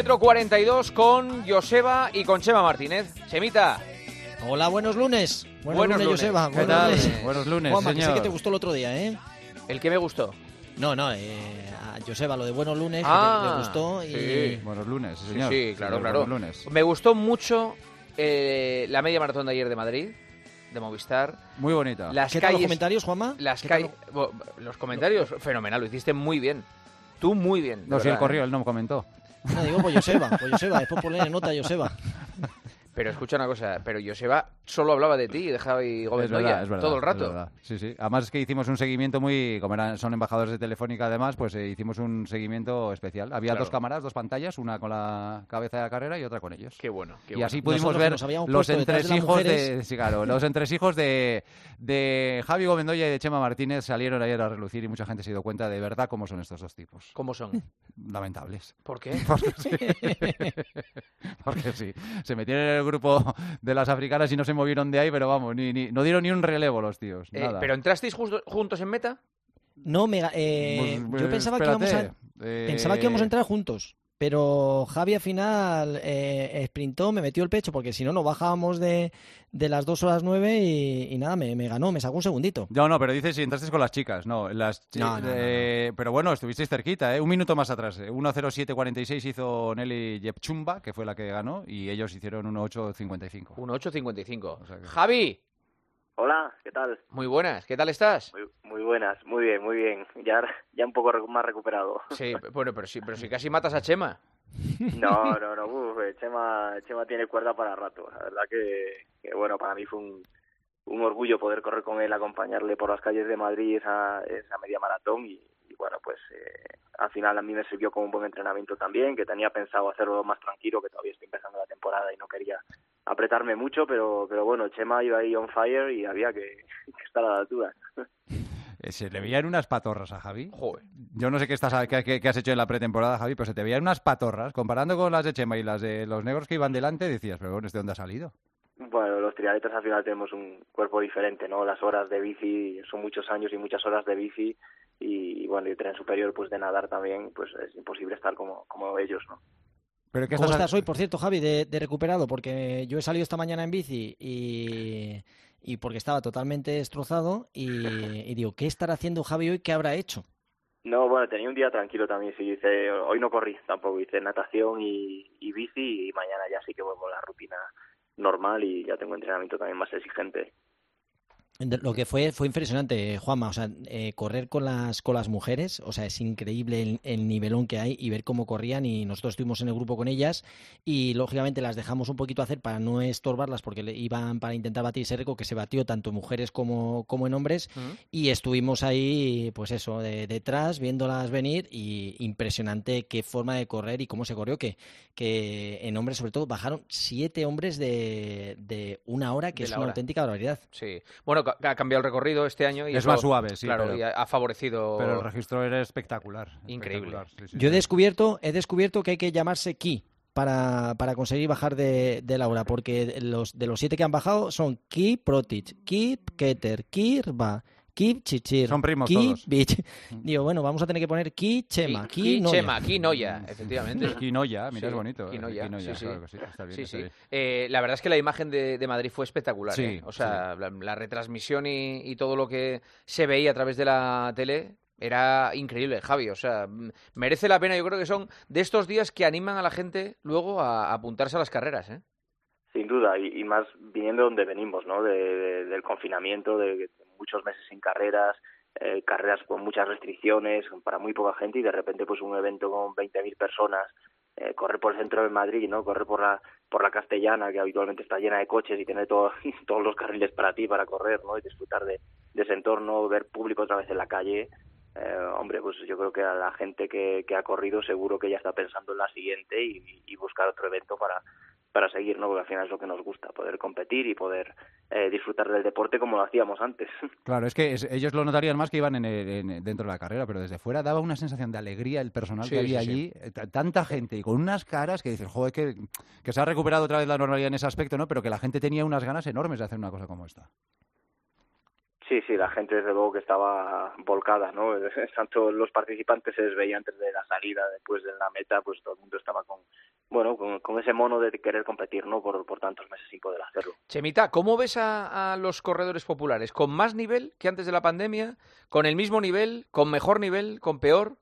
kilómetro 42 con Joseba y con Chema Martínez. Chemita. Hola, buenos lunes. Buenos, Buenos lunes, lunes. Joseba. ¿Qué Buenos lunes. Buenos lunes, Juanma, que sé señor. que te gustó el otro día, ¿eh? El que me gustó. No, no, eh, a Joseba lo de buenos lunes que Ah, le- le gustó y... sí. Buenos lunes, sí, Sí, señor. sí, claro, Señor, claro. Buenos lunes. Me gustó mucho eh, la media maratón de ayer de Madrid, de Movistar. Muy bonita. Las ¿Qué tal los calles. comentarios, Juanma? Las ¿Qué tal calles. bo- Los comentarios, fenomenal, lo hiciste muy bien. Tú muy bien. No, si él verdad, corrió, ¿eh? él no me comentó. No, digo por Joseba, por Joseba, después ponle nota a Joseba. Pero escucha una cosa, pero Joseba solo hablaba de ti y dejaba ahí Gómez Es verdad, Noya es verdad, todo el rato. Sí, sí. Además es que hicimos un seguimiento muy, como eran, son embajadores de Telefónica además, pues eh, hicimos un seguimiento especial. Había Claro. dos cámaras, dos pantallas, una con la cabeza de la carrera y otra con ellos. Qué bueno. Qué y bueno. así pudimos Nosotros ver los de entresijos de, mujeres. sí, claro, los entresijos de, de Javi Gomendoya y de Chema Martínez salieron ayer a relucir y mucha gente se dio cuenta de verdad cómo son estos dos tipos. ¿Cómo son? Lamentables. ¿Por qué? Porque sí. Porque sí. Se metieron en el grupo de las africanas y no se movieron de ahí, pero vamos, ni, ni- no dieron ni un relevo los tíos. Eh, nada. ¿Pero entrasteis justo- juntos en meta? No, me, ga- eh, Pues, yo eh, pensaba que, íbamos a, espérate, eh, pensaba que íbamos a entrar juntos, pero Javi al final eh, sprintó, me metió el pecho, porque si no, nos bajábamos de, de las 2 horas 9 y, y nada, me, me ganó, me sacó un segundito. No, no, pero dices si entrasteis con las chicas, no. Las chi- No, no, no, eh, Pero bueno, estuvisteis cerquita, ¿eh? Un minuto más atrás. eh. 1.07.46 hizo Nelly Jepchumba, que fue la que ganó, y ellos hicieron 1.8.55. 1.855. O sea que- Javi, Hola, ¿qué tal? muy buenas, ¿qué tal estás? Muy, muy buenas, muy bien, muy bien. Ya, ya un poco más recuperado. Sí, bueno, pero sí, pero si casi matas a Chema. No, no, no, uf, eh, Chema, Chema tiene cuerda para rato. La verdad que, que, bueno, para mí fue un, un orgullo poder correr con él, acompañarle por las calles de Madrid esa, esa media maratón y bueno, pues eh, al final a mí me sirvió como un buen entrenamiento también, que tenía pensado hacerlo más tranquilo, que todavía estoy empezando la temporada y no quería apretarme mucho, pero, pero bueno, Chema iba ahí on fire y había que, que estar a la altura. Eh, Se le veían unas patorras a Javi. Joder. Yo no sé qué, estás, qué, qué- qué has hecho en la pretemporada, Javi, pero se te veían unas patorras. Comparando con las de Chema y las de los negros que iban delante, decías, pero bueno, ¿este dónde ha salido? Bueno, los triatletas al final tenemos un cuerpo diferente, ¿no? Las horas de bici son muchos años y muchas horas de bici y, bueno, y el tren superior, pues de nadar también, pues es imposible estar como, como ellos, ¿no? ¿Pero qué ¿Cómo estás- estás hoy, por cierto, Javi, de, de recuperado? Porque yo he salido esta mañana en bici y, y porque estaba totalmente destrozado y, y digo, ¿qué estará haciendo Javi hoy? ¿Qué habrá hecho? No, bueno, tenía un día tranquilo también, sí, hice, hoy no corrí tampoco, hice natación y, y bici y mañana ya sí que vuelvo a la rutina normal y ya tengo entrenamiento también más exigente. Lo que fue fue impresionante, Juanma. O sea, eh, correr con las con las mujeres, o sea, es increíble el, el nivelón que hay y ver cómo corrían. Y nosotros estuvimos en el grupo con ellas y lógicamente las dejamos un poquito hacer para no estorbarlas porque le iban para intentar batir ese récord que se batió tanto en mujeres como, como en hombres. Y estuvimos ahí, pues eso, de- detrás, viéndolas venir y impresionante qué forma de correr y cómo se corrió, que, que en hombres sobre todo bajaron siete hombres de, de una hora, que De es una hora. auténtica barbaridad. Sí. Bueno, ha cambiado el recorrido este año y Es eso, más suave, sí, Claro, pero- y ha, favorecido. Pero el registro era espectacular. Increíble. espectacular, sí, sí, Yo he descubierto, he descubierto que hay que llamarse Ki para, para conseguir bajar de, de la hora, porque los, de los siete que han bajado son Ki Protich, Ki Keter, Ki Son primos Ki todos. Bich. Digo, bueno, vamos a tener que poner Ki Chema, Ki- Ki, Ki Noya. Chema, Ki Noya, efectivamente. Quinoya, mira, Sí, es bonito. eh, Quinoya, Quinoya, sí, sí. claro que sí, está bien, Sí, está sí. bien. Eh, la verdad es que la imagen de, de Madrid fue espectacular. Sí, ¿eh? O sea, la, la retransmisión y, y todo lo que se veía a través de la tele era increíble, Javi. O sea, merece la pena. Yo creo que son de estos días que animan a la gente luego a, apuntarse a las carreras. ¿eh? Sin duda, y, y más viniendo de donde venimos, ¿no? De, de- del confinamiento, de, de muchos meses sin carreras, eh, carreras con muchas restricciones, para muy poca gente, y de repente pues un evento con 20.000 personas, eh, correr por el centro de Madrid, ¿no? Correr por la por la Castellana, que habitualmente está llena de coches y tener todo- todos los carriles para ti, para correr, ¿no? Y disfrutar de, de ese entorno, ver público otra vez en la calle. Eh, hombre, pues yo creo que a la gente que, que ha corrido seguro que ya está pensando en la siguiente y, y buscar otro evento para, para seguir, ¿no? Porque al final es lo que nos gusta, poder competir y poder eh, disfrutar del deporte como lo hacíamos antes. Claro, es que es- ellos lo notarían más que iban en el- en- dentro de la carrera, pero desde fuera daba una sensación de alegría el personal Sí, que había sí, allí, eh, tanta gente y con unas caras que dices, joder, que, que se ha recuperado otra vez la normalidad en ese aspecto, ¿no? Pero que la gente tenía unas ganas enormes de hacer una cosa como esta. Sí, sí, la gente desde luego que estaba volcada, ¿no? Tanto los participantes se les veía antes de la salida, después de la meta, pues todo el mundo estaba con, bueno, con, ese mono de querer competir, ¿no? Por, por tantos meses sin poder hacerlo. Chemita, ¿cómo ves a, a, los corredores populares? ¿Con más nivel que antes de la pandemia? ¿Con el mismo nivel? ¿Con mejor nivel? ¿Con peor?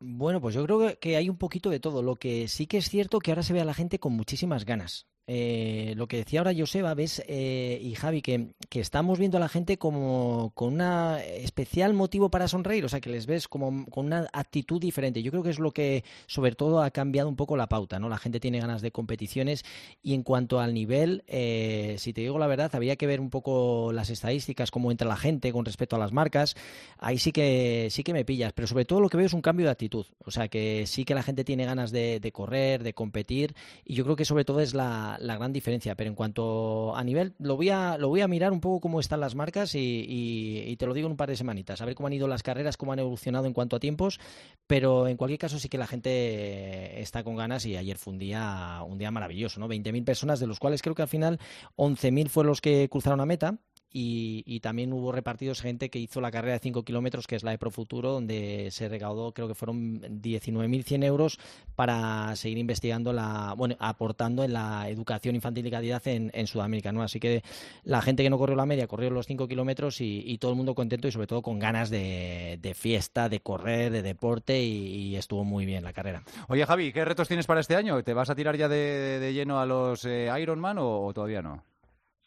Bueno, pues yo creo que hay un poquito de todo. Lo que sí que es cierto que ahora se ve a la gente con muchísimas ganas. Eh, lo que decía ahora Joseba, ves, eh, y Javi, que, que, estamos viendo a la gente como con un especial motivo para sonreír, o sea, que les ves como con una actitud diferente. Yo creo que es lo que, sobre todo, ha cambiado un poco la pauta, ¿no? La gente tiene ganas de competiciones y en cuanto al nivel, eh, si te digo la verdad, había que ver un poco las estadísticas, cómo entra la gente con respecto a las marcas. Ahí sí que, sí que me pillas, pero sobre todo lo que veo es un cambio de actitud, o sea, que sí que la gente tiene ganas de correr, de competir y yo creo que sobre todo es la la gran diferencia. Pero en cuanto a nivel, lo voy a, lo voy a mirar un poco cómo están las marcas y, te lo digo en un par de semanitas, a ver cómo han ido las carreras, cómo han evolucionado en cuanto a tiempos. Pero en cualquier caso sí que la gente está con ganas y ayer fue un día, un día maravilloso, ¿no? 20.000 personas, de los cuales creo que al final 11.000 fueron los que cruzaron a meta y, también hubo repartidos gente que hizo la carrera de 5 kilómetros, que es la de Profuturo, donde se recaudó, creo que fueron 19.100 euros para seguir investigando, la bueno, aportando en la educación infantil y calidad en, Sudamérica. ¿no? Así que la gente que no corrió la media corrió los 5 kilómetros y, todo el mundo contento y sobre todo con ganas de, fiesta, de correr, de deporte y, estuvo muy bien la carrera. Oye Javi, ¿qué retos tienes para este año? ¿Te vas a tirar ya de, lleno a los eh, Ironman o todavía no?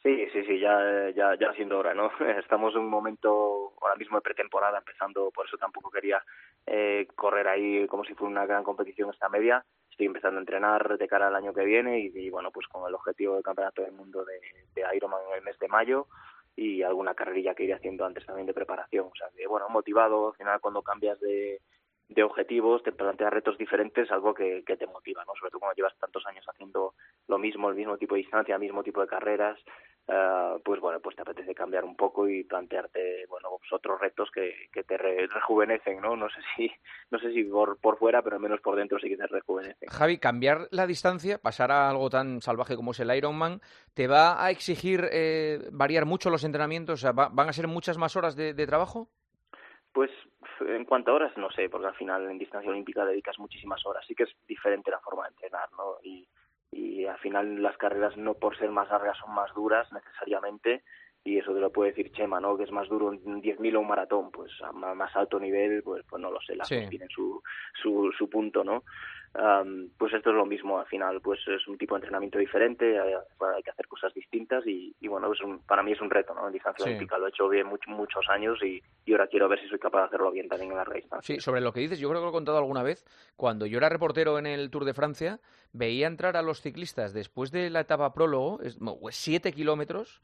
Sí, sí, sí, ya, ya, ya siendo hora, ¿no? Estamos en un momento ahora mismo de pretemporada, empezando, por eso tampoco quería eh, correr ahí como si fuera una gran competición esta media. Estoy empezando a entrenar de cara al año que viene y, bueno, pues con el objetivo del Campeonato del Mundo de, de Ironman en el mes de mayo y alguna carrerilla que iré haciendo antes también de preparación. O sea, que bueno, motivado, al final cuando cambias de, objetivos, te planteas retos diferentes, algo que, que te motiva, ¿no? Sobre todo cuando llevas tantos años haciendo lo mismo, el mismo tipo de distancia, el mismo tipo de carreras, uh, pues bueno, pues te apetece cambiar un poco y plantearte, bueno, pues otros retos que, que te rejuvenecen, ¿no? No sé si, no sé si por, por fuera, pero al menos por dentro sí que te rejuvenecen. Javi, cambiar la distancia, pasar a algo tan salvaje como es el Ironman, ¿te va a exigir eh, variar mucho los entrenamientos? O sea, ¿van a ser muchas más horas de, de trabajo? Pues en cuanto a horas, no sé, porque al final en distancia olímpica dedicas muchísimas horas. Sí que es diferente la forma de entrenar, ¿no? Y, y al final las carreras no por ser más largas son más duras necesariamente y eso te lo puede decir Chema, ¿no? Que es más duro un 10.000 o un maratón, pues a más alto nivel, pues, pues no lo sé, las sí. tienen su, su, su punto, ¿no? pues esto es lo mismo al final, pues es un tipo de entrenamiento diferente, hay, que hacer cosas distintas y, y bueno, es un, para mí es un reto, ¿no? En distancia olímpica lo he hecho bien muchos años y, y, ahora quiero ver si soy capaz de hacerlo bien también en la distancia. Sí, sobre lo que dices, yo creo que lo he contado alguna vez, cuando yo era reportero en el Tour de Francia, veía entrar a los ciclistas después de la etapa prólogo, es, siete kilómetros,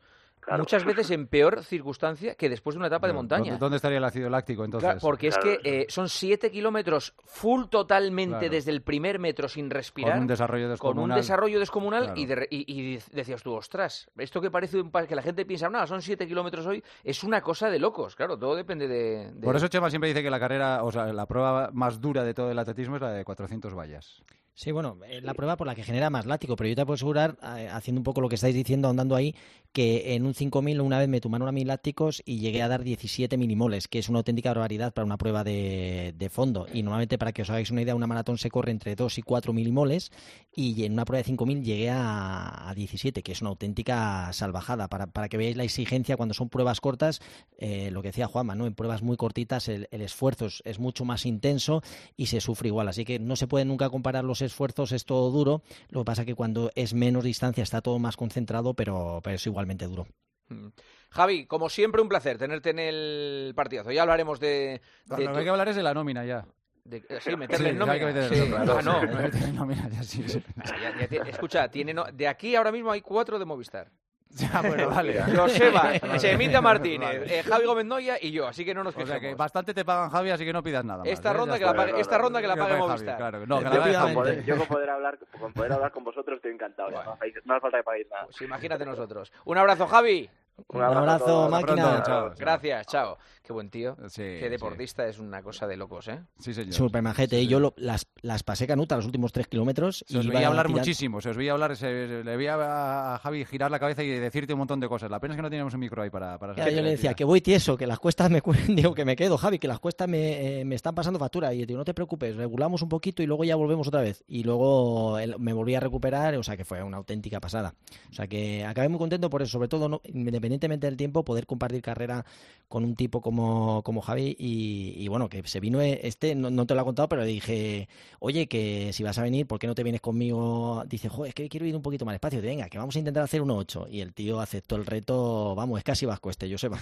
muchas veces en peor circunstancia que después de una etapa de montaña. ¿Dónde estaría el ácido láctico entonces? porque es que eh, son siete kilómetros full totalmente desde el primer metro sin respirar. Con un desarrollo descomunal. Con un desarrollo descomunal y, y, decías tú, ostras, esto que parece un que la gente piensa, nada, son siete kilómetros hoy, es una cosa de locos. Claro, todo depende de, Por eso Chema siempre dice que la carrera, o sea, la prueba más dura de todo el atletismo es la de 400 vallas. Sí, bueno, es la prueba por la que genera más látigo, pero yo te puedo asegurar, eh, haciendo un poco lo que estáis diciendo, ahondando ahí, que en un 5000 una vez me tomaron a mí lácticos y llegué a dar 17 milimoles, que es una auténtica barbaridad para una prueba de, de, fondo. Y normalmente, para que os hagáis una idea, una maratón se corre entre 2 y 4 milimoles y en una prueba de 5000 llegué a, a 17, que es una auténtica salvajada. Para, para que veáis la exigencia cuando son pruebas cortas, eh, lo que decía Juanma, ¿no? en pruebas muy cortitas el, el esfuerzo es, es, mucho más intenso y se sufre igual. Así que no se puede nunca comparar los esfuerzos, es todo duro. Lo que pasa es que cuando es menos distancia está todo más concentrado, pero, pero es igualmente duro. Mm. Javi, como siempre, un placer tenerte en el partidazo. Ya hablaremos de. de lo que hay que hablar es de la nómina ya. De, sí, meterle sí, en nómina. Que sí, ah, no. nómina ya, sí, sí. Ya, ya, escucha, tiene no... de aquí ahora mismo hay cuatro de Movistar. Ya, bueno, vale. Joseba, Chemita Martínez, vale. eh, Javi Gómez Noya y yo, así que no nos quejemos. O sea que bastante te pagan Javi, así que no pidas nada más. Esta ¿eh? ronda que la pague, esta ronda que la pague Movistar. Claro, no, que yo, con poder, yo con poder hablar, con poder hablar con vosotros estoy encantado. Bueno. No hace falta que paguéis nada. Pues imagínate nosotros. Un abrazo, Javi. Un abrazo, Un abrazo máquina. Pronto, chao, Gracias, chao. Qué buen tío. Sí, Qué sí. deportista es una cosa de locos, ¿eh? Sí, señor. Súper majete. Sí, y sí. yo lo- las, las pasé canuta los últimos tres kilómetros. Se os veía iba hablar muchísimo, se os veía hablar, se- le veía a Javi girar la cabeza y decirte un montón de cosas. La pena es que no teníamos un micro ahí para... para Claro, yo le decía que voy tieso, que las cuestas me digo que me quedo, Javi, que las cuestas me, eh, me están pasando factura. Y digo, no te preocupes, regulamos un poquito y luego ya volvemos otra vez. Y luego me volví a recuperar, o sea que fue una auténtica pasada. O sea que acabé muy contento por eso, sobre todo, no- independientemente del tiempo, poder compartir carrera con un tipo como, como Javi. Y, y bueno, que se vino eh, este, no, no te lo ha contado, pero le dije, oye, que si vas a venir, ¿por qué no te vienes conmigo? Dice, joder, es que quiero ir un poquito más despacio. Venga, que vamos a intentar hacer 1.8. Y el tío aceptó el reto, vamos, es casi vasco este, Joseba.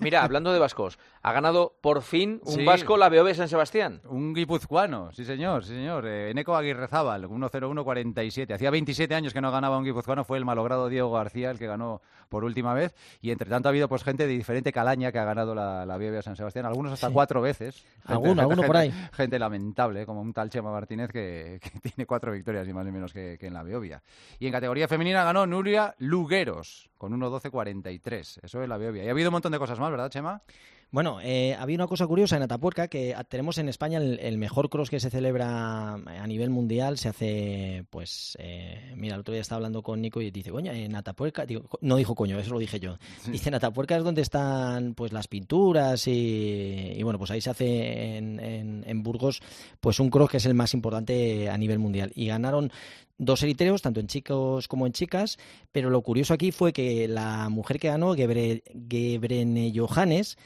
Mira, hablando de vascos, ha ganado por fin un Sí. vasco la BOB San Sebastián. Un guipuzcoano, sí señor, sí señor. Eh, Eneco Aguirrezábal, 1.01.47. Hacía 27 años que no ganaba un guipuzcoano, fue el malogrado Diego García el que ganó por última vez. Y entre tanto ha habido pues gente de diferente calaña que ha ganado la, la BBVA San Sebastián, algunos hasta Sí. cuatro veces. Gente- Alguno, alguno por ahí. Gente lamentable, como un tal Chema Martínez que, que tiene cuatro victorias y más ni menos que, que en la Beovia. Y en categoría femenina ganó Nuria Lugueros con 1.12.43. Eso es la Beovia. Y ha habido un montón de cosas más, ¿verdad, Chema? Bueno, eh, había una cosa curiosa en Atapuerca, que tenemos en España el, el mejor cross que se celebra a nivel mundial. Se hace, pues, eh, mira, el otro día estaba hablando con Nico y dice, coño, en Atapuerca, digo, no dijo coño, eso lo dije yo. Dice, en Atapuerca es donde están, pues, las pinturas y, y bueno, pues ahí se hace en, en- en Burgos, pues, un cross que es el más importante a nivel mundial. Y ganaron dos eritreos, tanto en chicos como en chicas, pero lo curioso aquí fue que la mujer que ganó, Gebre, Gebrene Johannes,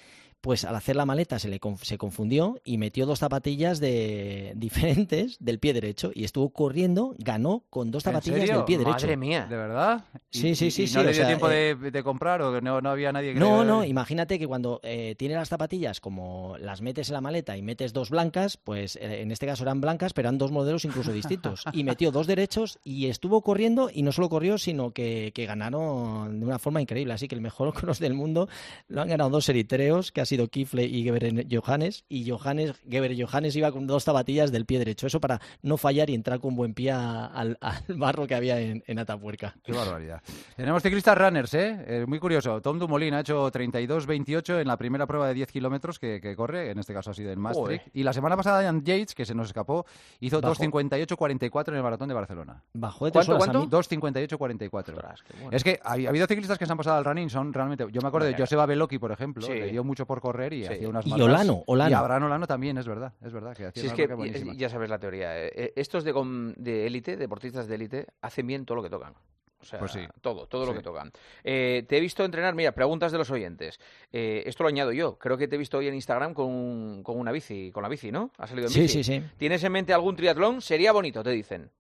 pues al hacer la maleta se le se confundió y metió dos zapatillas de diferentes del pie derecho y estuvo corriendo, ganó con dos ¿En zapatillas del pie derecho. Madre mía. ¿De verdad? ¿Y- Sí, sí, y- sí, y sí, ¿No o le dio sea, tiempo eh, de, de comprar o no, no había nadie que No, le- no, imagínate que cuando eh, tiene las zapatillas, como las metes en la maleta y metes dos blancas, pues eh, en este caso eran blancas, pero eran dos modelos incluso distintos. Y metió dos derechos y estuvo corriendo, y no solo corrió, sino que, que ganaron de una forma increíble. Así que el mejor cross del mundo lo han ganado dos eritreos, que ha sido Kifle y Geber Johannes, y Johannes, Geber Johannes iba con dos zapatillas del pie derecho. Eso para no fallar y entrar con buen pie al, al barro que había en, en Atapuerca. Qué barbaridad. Tenemos ciclistas runners, ¿eh? Eh, Muy curioso. Tom Dumoulin ha hecho 32-28 en la primera prueba de 10 kilómetros que, que corre, en este caso ha sido en Maastricht. Y la semana pasada, Ian Yates, que se nos escapó, hizo Bajó. 2.58-44 en el maratón de Barcelona. Bajó de tres ¿Cuánto, horas a cuánto? mí. 2.58-44. Ostras, qué bueno. Es que ha, ha habido ciclistas que se han pasado al running, son realmente... Yo me acuerdo de. Joseba Beloki, por ejemplo, Sí. le dio mucho por correr y Sí. hacía unas Y marcas- Olano, Olano. Y Abraham Olano también, es verdad, es verdad. Que hacía Si es que buenísimas. ya sabes la teoría. eh, eh, Estos de élite, deportistas de élite, hacen bien todo lo que tocan. O sea, Pues sí. todo, todo lo Sí. que tocan. Eh, te he visto entrenar, mira, preguntas de los oyentes. Eh, esto lo añado yo. Creo que te he visto hoy en Instagram con, un- con una bici, con la bici, ¿no? ¿Has salido en Sí, bici? sí, sí. ¿Tienes en mente algún triatlón? Sería bonito, te dicen.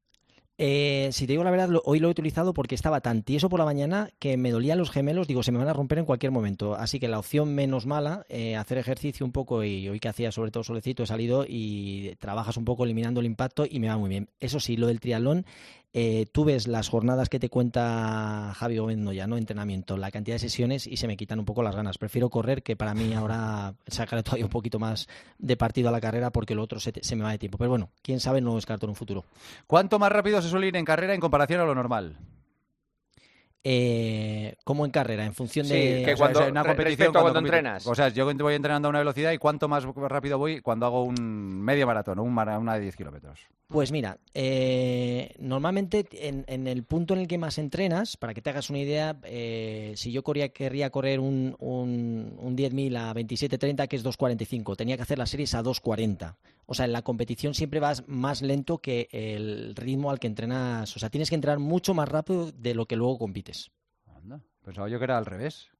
Eh, si te digo la verdad, lo- hoy lo he utilizado porque estaba tan tieso por la mañana que me dolían los gemelos. Digo, se me van a romper en cualquier momento. Así que la opción menos mala, eh, hacer ejercicio un poco y hoy que hacía sobre todo solecito he salido y trabajas un poco eliminando el impacto y me va muy bien. Eso sí, lo del triatlón, eh, tú ves las jornadas que te cuenta Javi Gómez Noya, ¿no? Entrenamiento, la cantidad de sesiones y se me quitan un poco las ganas. Prefiero correr que para mí ahora sacaré todavía un poquito más de partido a la carrera porque lo otro se, te- se me va de tiempo. Pero bueno, quién sabe, no descarto en un futuro. ¿Cuánto más rápido se suele ir en carrera en comparación a lo normal? Eh, como en carrera, en función Sí, de... que O sea, cuando- una competición cuando entrenas. O sea, yo voy entrenando a una velocidad y cuánto más rápido voy cuando hago un medio maratón o un mara- una de 10 kilómetros. Pues mira, eh, normalmente en, en el punto en el que más entrenas, para que te hagas una idea, eh, si yo corría, querría correr un, un, un 10.000 a 27.30, que es 2.45, tenía que hacer las series a 2.40. O sea, en la competición siempre vas más lento que el ritmo al que entrenas. O sea, tienes que entrenar mucho más rápido de lo que luego compites. Anda, Pensaba yo que era al revés.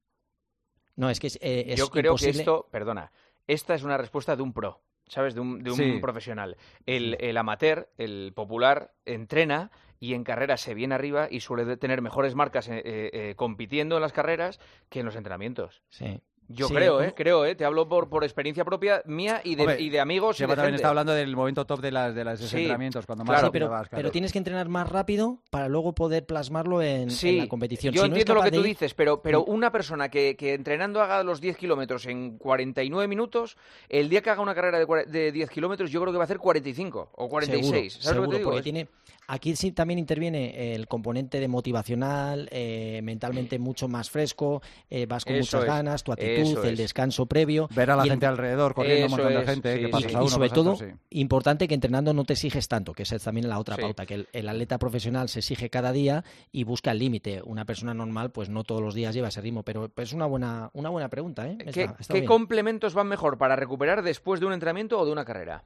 No, es que es, eh, es Yo creo imposible. que esto, perdona, esta es una respuesta de un pro, ¿sabes? De un, de un Sí. profesional. El, el amateur, el popular, entrena y en carreras se viene arriba y suele tener mejores marcas eh, eh, compitiendo en las carreras que en los entrenamientos. Sí. Yo Sí, creo, ¿eh? Creo, ¿eh? Te hablo por, por experiencia propia mía y de, Hombre, y de amigos Seba también está hablando del momento top de las de los Sí, entrenamientos, cuando más claro. Sí, pero, vas, claro. pero tienes que entrenar más rápido para luego poder plasmarlo en, la competición. yo Si no es entiendo lo que tú ir- dices, pero, pero Mm. una persona que, que entrenando haga los 10 kilómetros en 49 minutos, el día que haga una carrera de, de 10 kilómetros, yo creo que va a hacer 45 o 46. Seguro, ¿Sabes lo que seguro, te digo? porque tiene, aquí sí también interviene el componente de motivacional, eh, mentalmente mucho más fresco, eh, vas con Eso muchas es, ganas, tu actitud, el descanso previo. Ver a la gente alrededor, corriendo un montón de gente, que pasas a uno, Y sobre todo, importante que entrenando no te exiges tanto, que esa es también la otra pauta, que el, atleta profesional se exige cada día y busca el límite. Una persona normal, pues no todos los días lleva ese ritmo, pero es una buena, una buena pregunta. ¿eh? ¿Qué, complementos van mejor para recuperar después de un entrenamiento o de una carrera?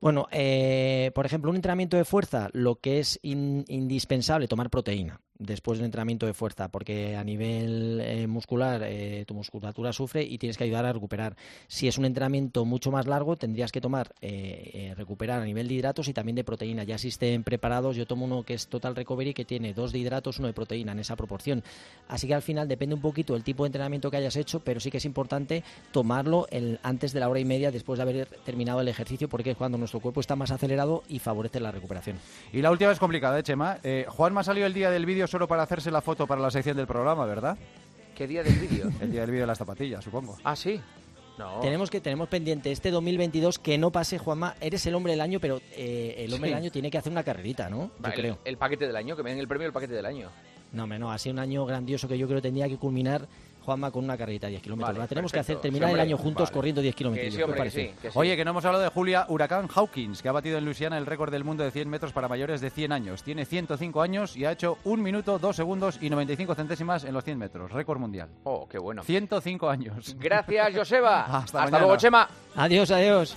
Bueno, eh, por ejemplo, un entrenamiento de fuerza, lo que es indispensable, tomar proteína después de un entrenamiento de fuerza, porque a nivel eh, muscular eh, tu musculatura sufre y tienes que ayudar a recuperar. Si es un entrenamiento mucho más largo, tendrías que tomar, eh, recuperar a nivel de hidratos y también de proteína. Ya existen preparados, yo tomo uno que es Total Recovery, que tiene dos de hidratos, uno de proteína en esa proporción. Así que al final depende un poquito del tipo de entrenamiento que hayas hecho, pero sí que es importante tomarlo antes de la hora y media después de haber terminado el ejercicio, porque es cuando nuestro cuerpo está más acelerado y favorece la recuperación. Y la última es complicada, ¿eh, Chema? Juan me ha salido el día del vídeo solo para hacerse la foto para la sección del programa, ¿verdad? ¿Qué día del vídeo? El día del vídeo de las zapatillas, supongo. Ah, sí. No. Tenemos que tenemos pendiente este 2022 que no pase, Juanma. Eres el hombre del año, pero eh, el hombre del año tiene que hacer una carrerita, ¿no? yo creo. El, paquete del año, que me den el premio del paquete del año. No, no, ha sido un año grandioso que yo creo que tendría que culminar Juanma con una carrerita de 10 kilómetros. la tenemos que hacer, terminar el año juntos corriendo 10 kilómetros. Oye, que no hemos hablado de Julia Huracán Hawkins, que ha batido en Luisiana el récord del mundo de 100 metros para mayores de 100 años. Tiene 105 años y ha hecho 1 minuto, 2 segundos y 95 centésimas en los 100 metros. Récord mundial. Oh, qué bueno. 105 años. Gracias, Joseba. Hasta, luego, Chema. Adiós, adiós.